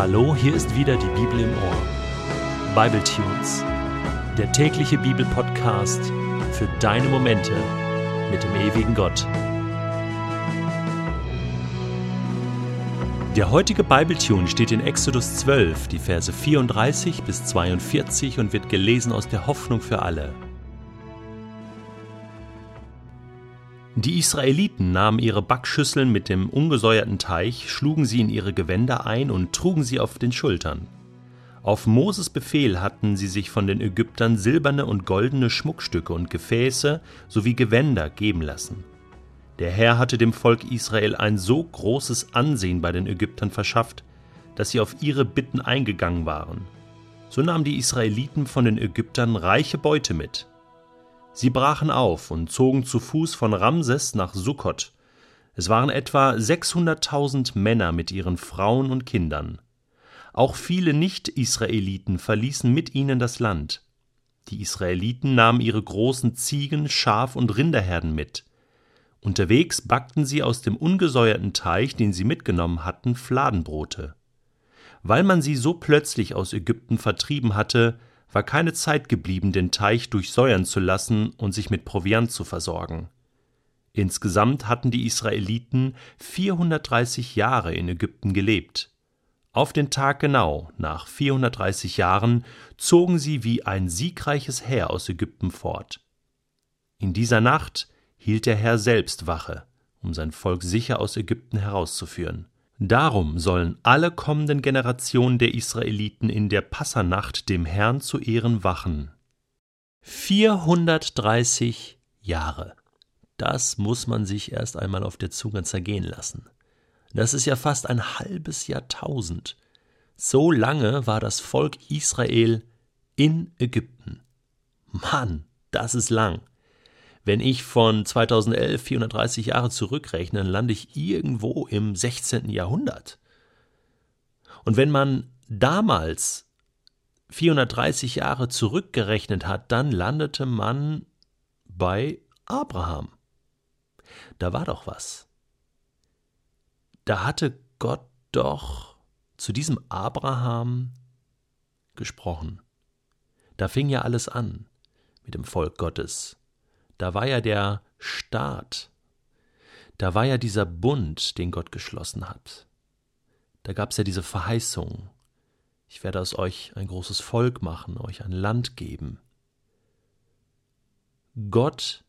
Hallo, hier ist wieder die Bibel im Ohr. Bible Tunes, der tägliche Bibelpodcast für deine Momente mit dem ewigen Gott. Der heutige Bibletune steht in Exodus 12, die Verse 34 bis 42 und wird gelesen aus der Hoffnung für alle. Die Israeliten nahmen ihre Backschüsseln mit dem ungesäuerten Teich, schlugen sie in ihre Gewänder ein und trugen sie auf den Schultern. Auf Moses Befehl hatten sie sich von den Ägyptern silberne und goldene Schmuckstücke und Gefäße sowie Gewänder geben lassen. Der Herr hatte dem Volk Israel ein so großes Ansehen bei den Ägyptern verschafft, dass sie auf ihre Bitten eingegangen waren. So nahmen die Israeliten von den Ägyptern reiche Beute mit, Sie brachen auf und zogen zu Fuß von Ramses nach Sukkot. Es waren etwa 600.000 Männer mit ihren Frauen und Kindern. Auch viele Nicht-Israeliten verließen mit ihnen das Land. Die Israeliten nahmen ihre großen Ziegen, Schaf- und Rinderherden mit. Unterwegs backten sie aus dem ungesäuerten Teich, den sie mitgenommen hatten, Fladenbrote. Weil man sie so plötzlich aus Ägypten vertrieben hatte, war keine Zeit geblieben, den Teich durchsäuern zu lassen und sich mit Proviant zu versorgen. Insgesamt hatten die Israeliten 430 Jahre in Ägypten gelebt. Auf den Tag genau, nach 430 Jahren, zogen sie wie ein siegreiches Heer aus Ägypten fort. In dieser Nacht hielt der Herr selbst Wache, um sein Volk sicher aus Ägypten herauszuführen. Darum sollen alle kommenden Generationen der Israeliten in der Passanacht dem Herrn zu Ehren wachen. 430 Jahre. Das muss man sich erst einmal auf der Zunge zergehen lassen. Das ist ja fast ein halbes Jahrtausend. So lange war das Volk Israel in Ägypten. Mann, das ist lang. Wenn ich von 2011 430 Jahre zurückrechne, dann lande ich irgendwo im 16. Jahrhundert. Und wenn man damals 430 Jahre zurückgerechnet hat, dann landete man bei Abraham. Da war doch was. Da hatte Gott doch zu diesem Abraham gesprochen. Da fing ja alles an mit dem Volk Gottes da war ja der Staat, da war ja dieser Bund, den Gott geschlossen hat. Da gab es ja diese Verheißung, ich werde aus euch ein großes Volk machen, euch ein Land geben. Gott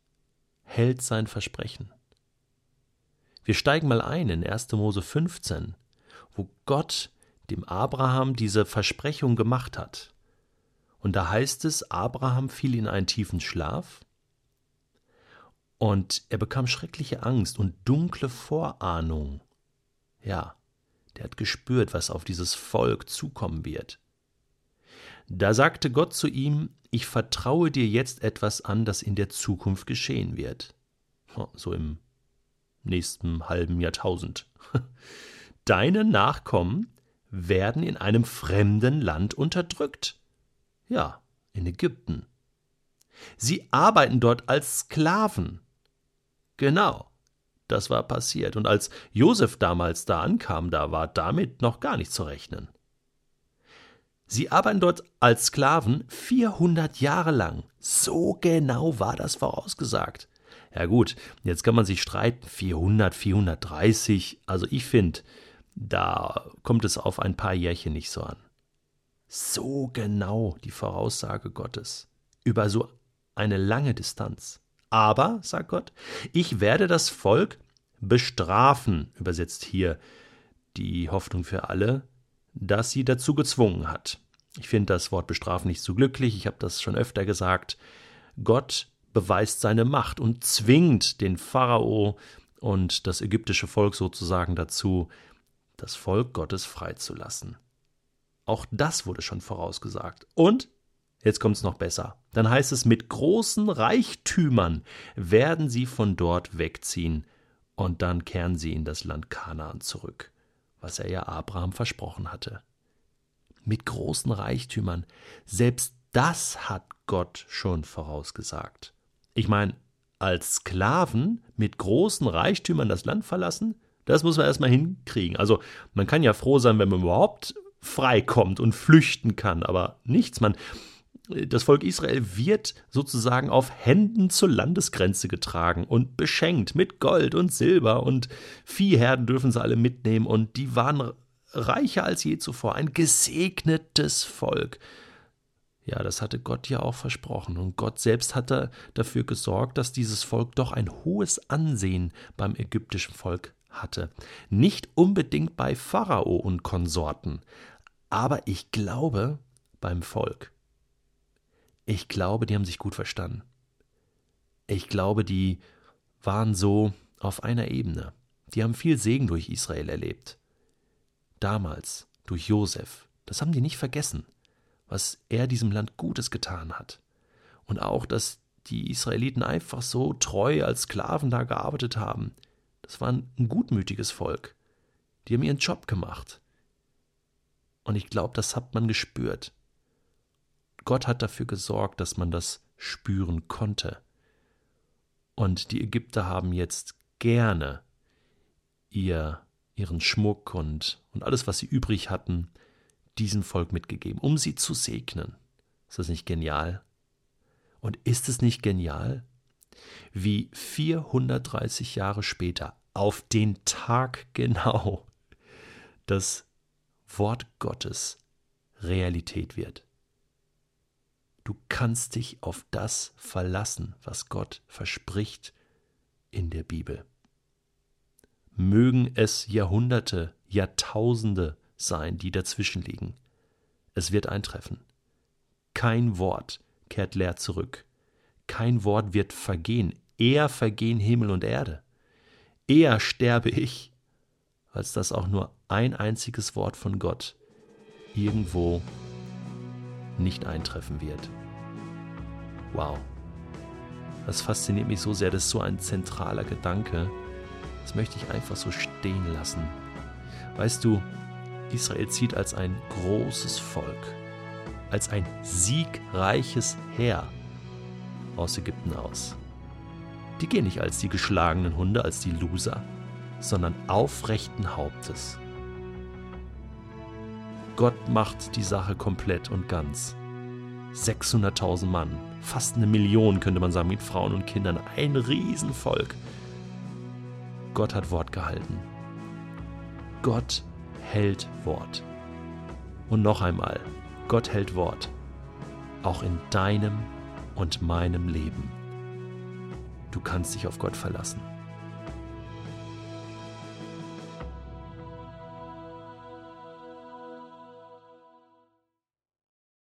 hält sein Versprechen. Wir steigen mal ein in 1. Mose 15, wo Gott dem Abraham diese Versprechung gemacht hat. Und da heißt es, Abraham fiel in einen tiefen Schlaf, und er bekam schreckliche Angst und dunkle Vorahnung. Ja, der hat gespürt, was auf dieses Volk zukommen wird. Da sagte Gott zu ihm, ich vertraue dir jetzt etwas an, das in der Zukunft geschehen wird. So im nächsten halben Jahrtausend. Deine Nachkommen werden in einem fremden Land unterdrückt. Ja, in Ägypten. Sie arbeiten dort als Sklaven. Genau, das war passiert. Und als Josef damals da ankam, da war damit noch gar nicht zu rechnen. Sie arbeiten dort als Sklaven 400 Jahre lang. So genau war das vorausgesagt. Ja gut, jetzt kann man sich streiten, 400, 430. Also ich finde, da kommt es auf ein paar Jährchen nicht so an. So genau die Voraussage Gottes über so eine lange Distanz. Aber, sagt Gott, ich werde das Volk bestrafen, übersetzt hier die Hoffnung für alle, dass sie dazu gezwungen hat. Ich finde das Wort bestrafen nicht so glücklich, ich habe das schon öfter gesagt. Gott beweist seine Macht und zwingt den Pharao und das ägyptische Volk sozusagen dazu, das Volk Gottes freizulassen. Auch das wurde schon vorausgesagt. Und Jetzt kommt es noch besser. Dann heißt es, mit großen Reichtümern werden sie von dort wegziehen und dann kehren sie in das Land Kanaan zurück, was er ja Abraham versprochen hatte. Mit großen Reichtümern. Selbst das hat Gott schon vorausgesagt. Ich meine, als Sklaven mit großen Reichtümern das Land verlassen, das muss man erstmal hinkriegen. Also man kann ja froh sein, wenn man überhaupt freikommt und flüchten kann, aber nichts. Man, das Volk Israel wird sozusagen auf Händen zur Landesgrenze getragen und beschenkt mit Gold und Silber und Viehherden dürfen sie alle mitnehmen und die waren reicher als je zuvor, ein gesegnetes Volk. Ja, das hatte Gott ja auch versprochen. Und Gott selbst hatte dafür gesorgt, dass dieses Volk doch ein hohes Ansehen beim ägyptischen Volk hatte. Nicht unbedingt bei Pharao und Konsorten, aber ich glaube beim Volk. Ich glaube, die haben sich gut verstanden. Ich glaube, die waren so auf einer Ebene. Die haben viel Segen durch Israel erlebt. Damals, durch Josef. Das haben die nicht vergessen was er diesem Land Gutes getan hat. Und auch, dass die Israeliten einfach so treu als Sklaven da gearbeitet haben. Das war ein gutmütiges Volk. Die haben ihren Job gemacht. Und ich glaube, das hat man gespürt. Gott hat dafür gesorgt, dass man das spüren konnte. Und die Ägypter haben jetzt gerne ihr, ihren Schmuck und, und alles, was sie übrig hatten, diesem Volk mitgegeben, um sie zu segnen. Ist das nicht genial? Und ist es nicht genial, wie 430 Jahre später, auf den Tag genau, das Wort Gottes Realität wird? Du kannst dich auf das verlassen, was Gott verspricht in der Bibel. Mögen es Jahrhunderte, Jahrtausende sein, die dazwischen liegen. Es wird eintreffen. Kein Wort kehrt leer zurück. Kein Wort wird vergehen. Eher vergehen Himmel und Erde. Eher sterbe ich, als dass auch nur ein einziges Wort von Gott irgendwo nicht eintreffen wird. Wow. Das fasziniert mich so sehr, das ist so ein zentraler Gedanke. Das möchte ich einfach so stehen lassen. Weißt du, Israel zieht als ein großes Volk, als ein siegreiches Heer aus Ägypten aus. Die gehen nicht als die geschlagenen Hunde, als die Loser, sondern aufrechten Hauptes. Gott macht die Sache komplett und ganz. 600.000 Mann, fast eine Million könnte man sagen, mit Frauen und Kindern, ein Riesenvolk. Gott hat Wort gehalten. Gott hält Wort. Und noch einmal, Gott hält Wort, auch in deinem und meinem Leben. Du kannst dich auf Gott verlassen.